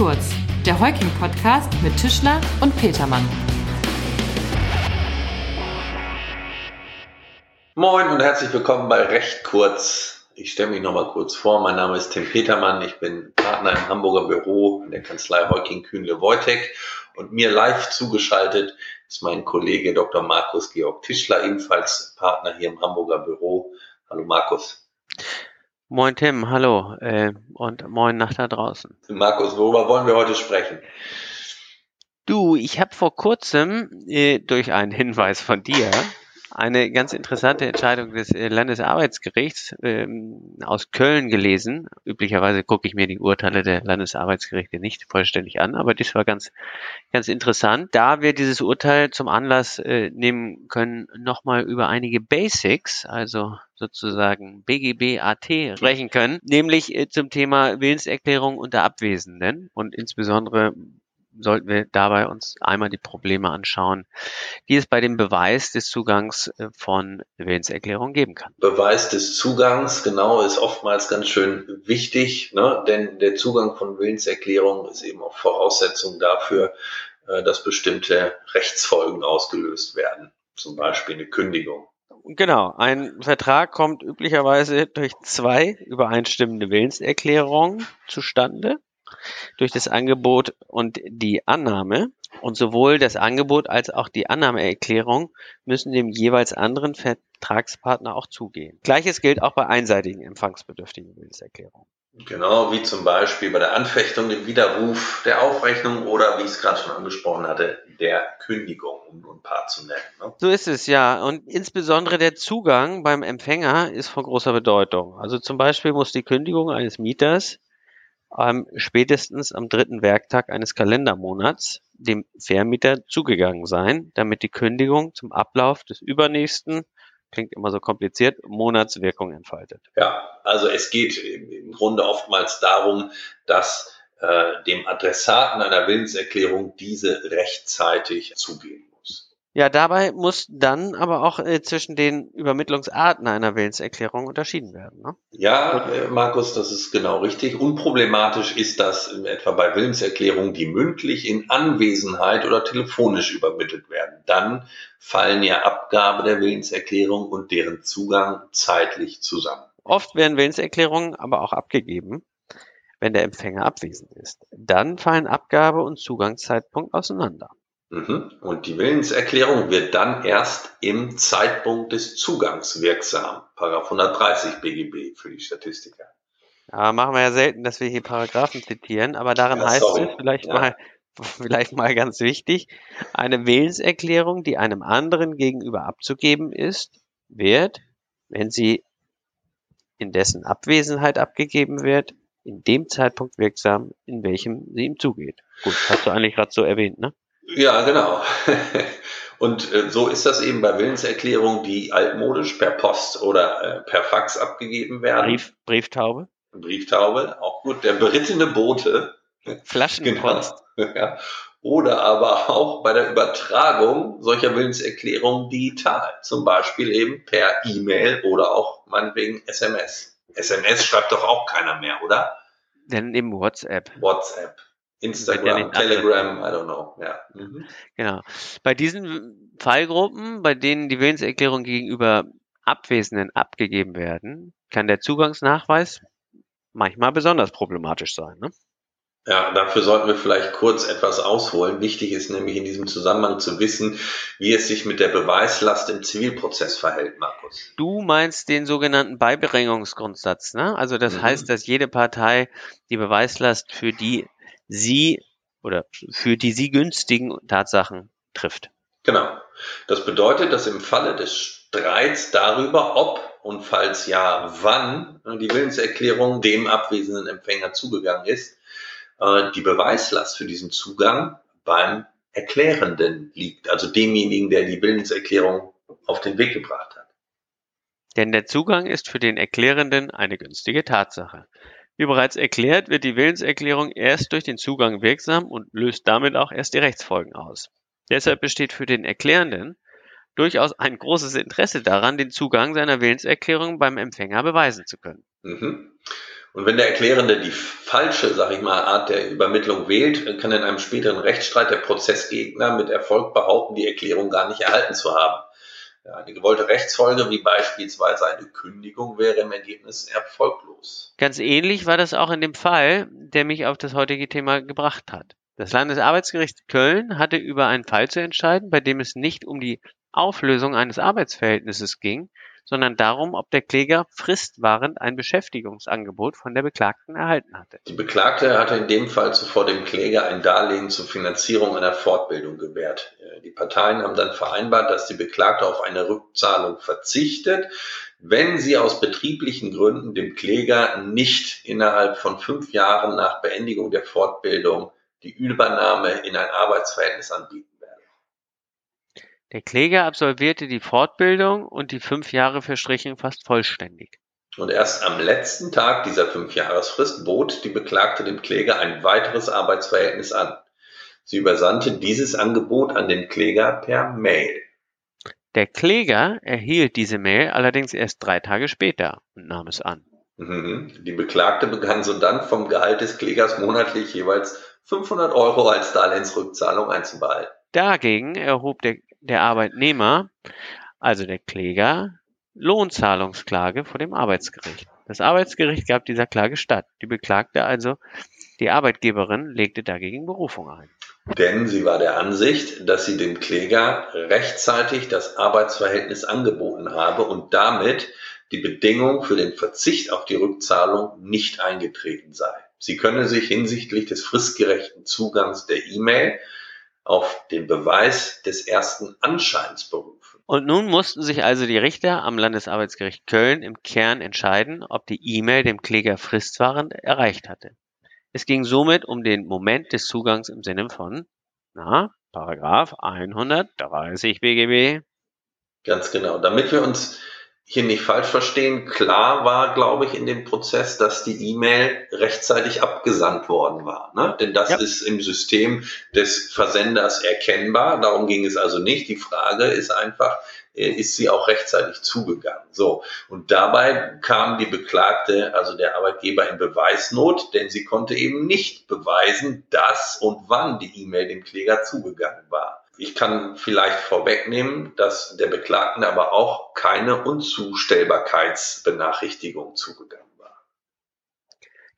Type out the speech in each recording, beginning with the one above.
kurz, der Heuking-Podcast mit Tischler und Petermann. Moin und herzlich willkommen bei Recht kurz. Ich stelle mich nochmal kurz vor. Mein Name ist Tim Petermann. Ich bin Partner im Hamburger Büro in der Kanzlei Heuking Kühnle Wojtek und mir live zugeschaltet ist mein Kollege Dr. Markus Georg Tischler, ebenfalls Partner hier im Hamburger Büro. Hallo Markus. Moin Tim, hallo äh, und moin nach da draußen. Markus, worüber wollen wir heute sprechen? Du, ich habe vor kurzem äh, durch einen Hinweis von dir eine ganz interessante Entscheidung des äh, Landesarbeitsgerichts ähm, aus Köln gelesen. Üblicherweise gucke ich mir die Urteile der Landesarbeitsgerichte nicht vollständig an, aber das war ganz, ganz interessant. Da wir dieses Urteil zum Anlass äh, nehmen können, nochmal über einige Basics, also sozusagen BGB AT sprechen können, nämlich äh, zum Thema Willenserklärung unter Abwesenden und insbesondere sollten wir dabei uns einmal die Probleme anschauen, die es bei dem Beweis des Zugangs äh, von Willenserklärungen geben kann. Beweis des Zugangs, genau, ist oftmals ganz schön wichtig, ne? denn der Zugang von Willenserklärungen ist eben auch Voraussetzung dafür, äh, dass bestimmte Rechtsfolgen ausgelöst werden, zum Beispiel eine Kündigung. Genau, ein Vertrag kommt üblicherweise durch zwei übereinstimmende Willenserklärungen zustande durch das Angebot und die Annahme. Und sowohl das Angebot als auch die Annahmeerklärung müssen dem jeweils anderen Vertragspartner auch zugehen. Gleiches gilt auch bei einseitigen empfangsbedürftigen Willenserklärungen. Genau, wie zum Beispiel bei der Anfechtung, dem Widerruf der Aufrechnung oder, wie ich es gerade schon angesprochen hatte, der Kündigung, um nur ein paar zu nennen. Ne? So ist es, ja. Und insbesondere der Zugang beim Empfänger ist von großer Bedeutung. Also zum Beispiel muss die Kündigung eines Mieters ähm, spätestens am dritten Werktag eines Kalendermonats dem Vermieter zugegangen sein, damit die Kündigung zum Ablauf des übernächsten, klingt immer so kompliziert, Monatswirkung entfaltet. Ja, also es geht im Grunde oftmals darum, dass äh, dem Adressaten einer Willenserklärung diese rechtzeitig zugehen ja, dabei muss dann aber auch äh, zwischen den Übermittlungsarten einer Willenserklärung unterschieden werden. Ne? Ja, äh, Markus, das ist genau richtig. Unproblematisch ist das in etwa bei Willenserklärungen, die mündlich in Anwesenheit oder telefonisch übermittelt werden. Dann fallen ja Abgabe der Willenserklärung und deren Zugang zeitlich zusammen. Oft werden Willenserklärungen aber auch abgegeben, wenn der Empfänger abwesend ist. Dann fallen Abgabe und Zugangszeitpunkt auseinander. Mhm. Und die Willenserklärung wird dann erst im Zeitpunkt des Zugangs wirksam. Paragraph 130 BGB für die Statistiker. Ja, machen wir ja selten, dass wir hier Paragraphen zitieren, aber darin ja, heißt es vielleicht ja. mal, vielleicht mal ganz wichtig, eine Willenserklärung, die einem anderen gegenüber abzugeben ist, wird, wenn sie in dessen Abwesenheit abgegeben wird, in dem Zeitpunkt wirksam, in welchem sie ihm zugeht. Gut, hast du eigentlich gerade so erwähnt, ne? Ja, genau. Und äh, so ist das eben bei Willenserklärungen, die altmodisch per Post oder äh, per Fax abgegeben werden. Brief, Brieftaube. Brieftaube, auch gut. Der berittene Bote. Flaschenpost. Genau. Ja. Oder aber auch bei der Übertragung solcher Willenserklärungen digital. Zum Beispiel eben per E-Mail oder auch meinetwegen SMS. SMS schreibt doch auch keiner mehr, oder? Denn eben WhatsApp. WhatsApp. Instagram, Telegram, I don't know. Ja. Mhm. Genau. Bei diesen Fallgruppen, bei denen die Willenserklärung gegenüber Abwesenden abgegeben werden, kann der Zugangsnachweis manchmal besonders problematisch sein. Ne? Ja, dafür sollten wir vielleicht kurz etwas ausholen. Wichtig ist nämlich in diesem Zusammenhang zu wissen, wie es sich mit der Beweislast im Zivilprozess verhält, Markus. Du meinst den sogenannten Beibringungsgrundsatz, ne? Also das mhm. heißt, dass jede Partei die Beweislast für die sie oder für die sie günstigen Tatsachen trifft. Genau. Das bedeutet, dass im Falle des Streits darüber, ob und falls ja, wann die Willenserklärung dem abwesenden Empfänger zugegangen ist, äh, die Beweislast für diesen Zugang beim Erklärenden liegt, also demjenigen, der die Willenserklärung auf den Weg gebracht hat. Denn der Zugang ist für den Erklärenden eine günstige Tatsache. Wie bereits erklärt, wird die Willenserklärung erst durch den Zugang wirksam und löst damit auch erst die Rechtsfolgen aus. Deshalb besteht für den Erklärenden durchaus ein großes Interesse daran, den Zugang seiner Willenserklärung beim Empfänger beweisen zu können. Mhm. Und wenn der Erklärende die falsche, sag ich mal, Art der Übermittlung wählt, kann in einem späteren Rechtsstreit der Prozessgegner mit Erfolg behaupten, die Erklärung gar nicht erhalten zu haben. Eine gewollte Rechtsfolge wie beispielsweise eine Kündigung wäre im Ergebnis erfolglos. Ganz ähnlich war das auch in dem Fall, der mich auf das heutige Thema gebracht hat. Das Landesarbeitsgericht Köln hatte über einen Fall zu entscheiden, bei dem es nicht um die Auflösung eines Arbeitsverhältnisses ging, sondern darum, ob der Kläger fristwahrend ein Beschäftigungsangebot von der Beklagten erhalten hatte. Die Beklagte hatte in dem Fall zuvor dem Kläger ein Darlehen zur Finanzierung einer Fortbildung gewährt. Äh, die Parteien haben dann vereinbart, dass die Beklagte auf eine Rückzahlung verzichtet, wenn sie aus betrieblichen Gründen dem Kläger nicht innerhalb von fünf Jahren nach Beendigung der Fortbildung die Übernahme in ein Arbeitsverhältnis anbieten. Der Kläger absolvierte die Fortbildung und die fünf Jahre verstrichen fast vollständig. Und erst am letzten Tag dieser Fünfjahresfrist bot die Beklagte dem Kläger ein weiteres Arbeitsverhältnis an. Sie übersandte dieses Angebot an den Kläger per Mail. Der Kläger erhielt diese Mail allerdings erst drei Tage später und nahm es an. Mhm. Die Beklagte begann sodann vom Gehalt des Klägers monatlich jeweils 500 Euro als Darlehensrückzahlung einzubehalten. Dagegen erhob der der Arbeitnehmer, also der Kläger, Lohnzahlungsklage vor dem Arbeitsgericht. Das Arbeitsgericht gab dieser Klage statt. Die Beklagte, also die Arbeitgeberin, legte dagegen Berufung ein. Denn sie war der Ansicht, dass sie dem Kläger rechtzeitig das Arbeitsverhältnis angeboten habe und damit die Bedingung für den Verzicht auf die Rückzahlung nicht eingetreten sei. Sie könne sich hinsichtlich des fristgerechten Zugangs der E-Mail auf den Beweis des ersten Anscheins berufen. Und nun mussten sich also die Richter am Landesarbeitsgericht Köln im Kern entscheiden, ob die E-Mail dem Kläger fristwahrend erreicht hatte. Es ging somit um den Moment des Zugangs im Sinne von, na, Paragraph 130 BGB. Ganz genau. Damit wir uns hier nicht falsch verstehen, klar war, glaube ich, in dem Prozess, dass die E-Mail rechtzeitig abgesandt worden war. Ne? Denn das ja. ist im System des Versenders erkennbar. Darum ging es also nicht. Die Frage ist einfach, äh, ist sie auch rechtzeitig zugegangen. So. Und dabei kam die Beklagte, also der Arbeitgeber in Beweisnot, denn sie konnte eben nicht beweisen, dass und wann die E-Mail dem Kläger zugegangen war. Ich kann vielleicht vorwegnehmen, dass der Beklagten aber auch keine Unzustellbarkeitsbenachrichtigung zugegangen war.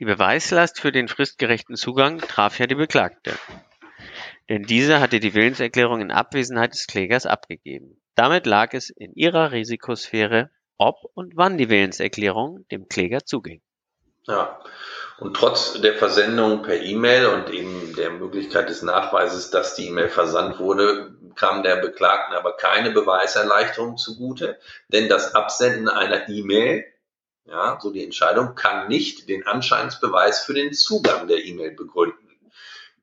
Die Beweislast für den fristgerechten Zugang traf ja die Beklagte. Denn diese hatte die Willenserklärung in Abwesenheit des Klägers abgegeben. Damit lag es in ihrer Risikosphäre, ob und wann die Willenserklärung dem Kläger zuging. Ja, und trotz der Versendung per E-Mail und eben der Möglichkeit des Nachweises, dass die E-Mail versandt wurde, kam der Beklagten aber keine Beweiserleichterung zugute, denn das Absenden einer E-Mail, ja, so die Entscheidung, kann nicht den Anscheinsbeweis für den Zugang der E-Mail begründen.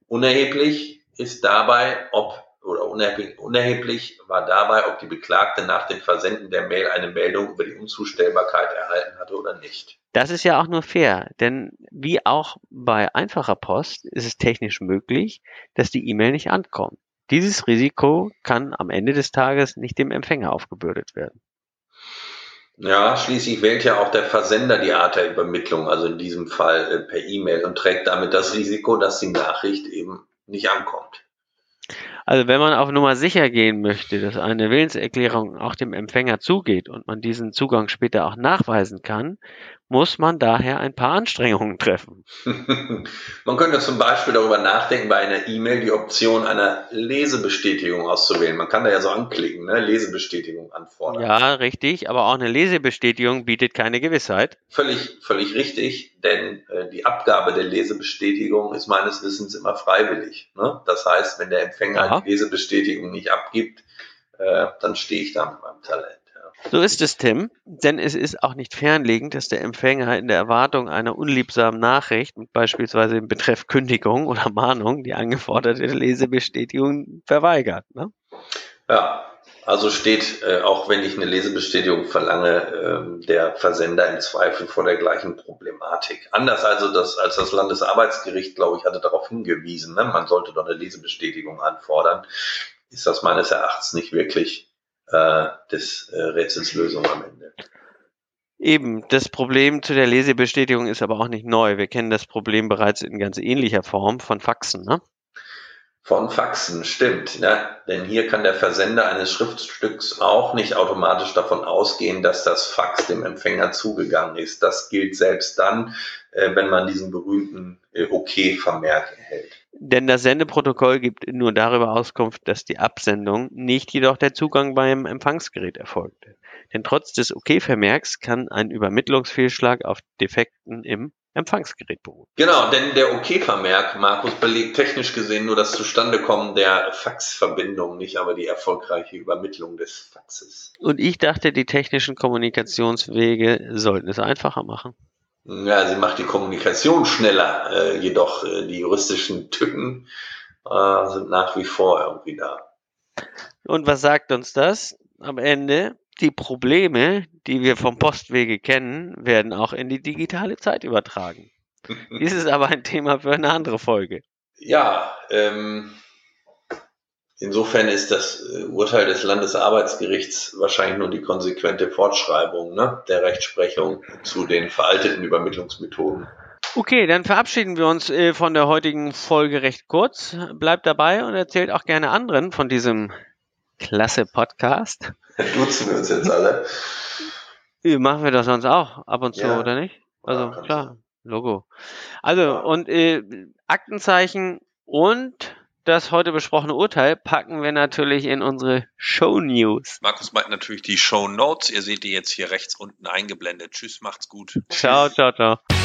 Unerheblich ist dabei, ob oder unerheblich, war dabei, ob die Beklagte nach dem Versenden der Mail eine Meldung über die Unzustellbarkeit erhalten hatte oder nicht. Das ist ja auch nur fair, denn wie auch bei einfacher Post ist es technisch möglich, dass die E-Mail nicht ankommt. Dieses Risiko kann am Ende des Tages nicht dem Empfänger aufgebürdet werden. Ja, schließlich wählt ja auch der Versender die Art der Übermittlung, also in diesem Fall äh, per E-Mail und trägt damit das Risiko, dass die Nachricht eben nicht ankommt. Also wenn man auf Nummer sicher gehen möchte, dass eine Willenserklärung auch dem Empfänger zugeht und man diesen Zugang später auch nachweisen kann, muss man daher ein paar Anstrengungen treffen. man könnte zum Beispiel darüber nachdenken, bei einer E-Mail die Option einer Lesebestätigung auszuwählen. Man kann da ja so anklicken, ne? Lesebestätigung anfordern. Ja, richtig, aber auch eine Lesebestätigung bietet keine Gewissheit. Völlig, völlig richtig, denn äh, die Abgabe der Lesebestätigung ist meines Wissens immer freiwillig. Ne? Das heißt, wenn der Empfänger ja. Lesebestätigung nicht abgibt, äh, dann stehe ich da mit meinem Talent. So ist es, Tim, denn es ist auch nicht fernliegend, dass der Empfänger in der Erwartung einer unliebsamen Nachricht mit beispielsweise im Betreff Kündigung oder Mahnung die angeforderte Lesebestätigung verweigert. Ne? Ja, also steht, äh, auch wenn ich eine Lesebestätigung verlange, äh, der Versender im Zweifel vor der gleichen Problematik. Anders also das, als das Landesarbeitsgericht, glaube ich, hatte darauf hingewiesen, ne? man sollte doch eine Lesebestätigung anfordern, ist das meines Erachtens nicht wirklich äh, des äh, Rätsels Lösung am Ende. Eben, das Problem zu der Lesebestätigung ist aber auch nicht neu. Wir kennen das Problem bereits in ganz ähnlicher Form von Faxen, ne? Von Faxen, stimmt. Ne? Denn hier kann der Versender eines Schriftstücks auch nicht automatisch davon ausgehen, dass das Fax dem Empfänger zugegangen ist. Das gilt selbst dann, äh, wenn man diesen berühmten äh, OK-Vermerk erhält. Denn das Sendeprotokoll gibt nur darüber Auskunft, dass die Absendung, nicht jedoch der Zugang beim Empfangsgerät erfolgte. Denn trotz des OK-Vermerks kann ein Übermittlungsfehlschlag auf Defekten im Empfangsgerät beruhen. Genau, denn der OK-Vermerk, Markus, belegt technisch gesehen nur das Zustandekommen der Faxverbindung, nicht aber die erfolgreiche Übermittlung des Faxes. Und ich dachte, die technischen Kommunikationswege sollten es einfacher machen. Ja, sie macht die Kommunikation schneller, äh, jedoch äh, die juristischen Tücken äh, sind nach wie vor irgendwie da. Und was sagt uns das? Am Ende, die Probleme, die wir vom Postwege kennen, werden auch in die digitale Zeit übertragen. Dies ist aber ein Thema für eine andere Folge. Ja, ähm, insofern ist das äh, Urteil des Landesarbeitsgerichts wahrscheinlich nur die konsequente Fortschreibung ne, der Rechtsprechung zu den veralteten Übermittlungsmethoden. Okay, dann verabschieden wir uns äh, von der heutigen Folge recht kurz. Bleibt dabei und erzählt auch gerne anderen von diesem klasse Podcast. Duzen wir uns jetzt alle. Machen wir das sonst auch ab und zu, Ja. oder nicht? Also Ja, klar, Logo. Also Ja. und äh, Aktenzeichen und das heute besprochene Urteil packen wir natürlich in unsere Show News. Markus meint natürlich die Show Notes. Ihr seht die jetzt hier rechts unten eingeblendet. Tschüss, macht's gut. Ciao, ciao, ciao.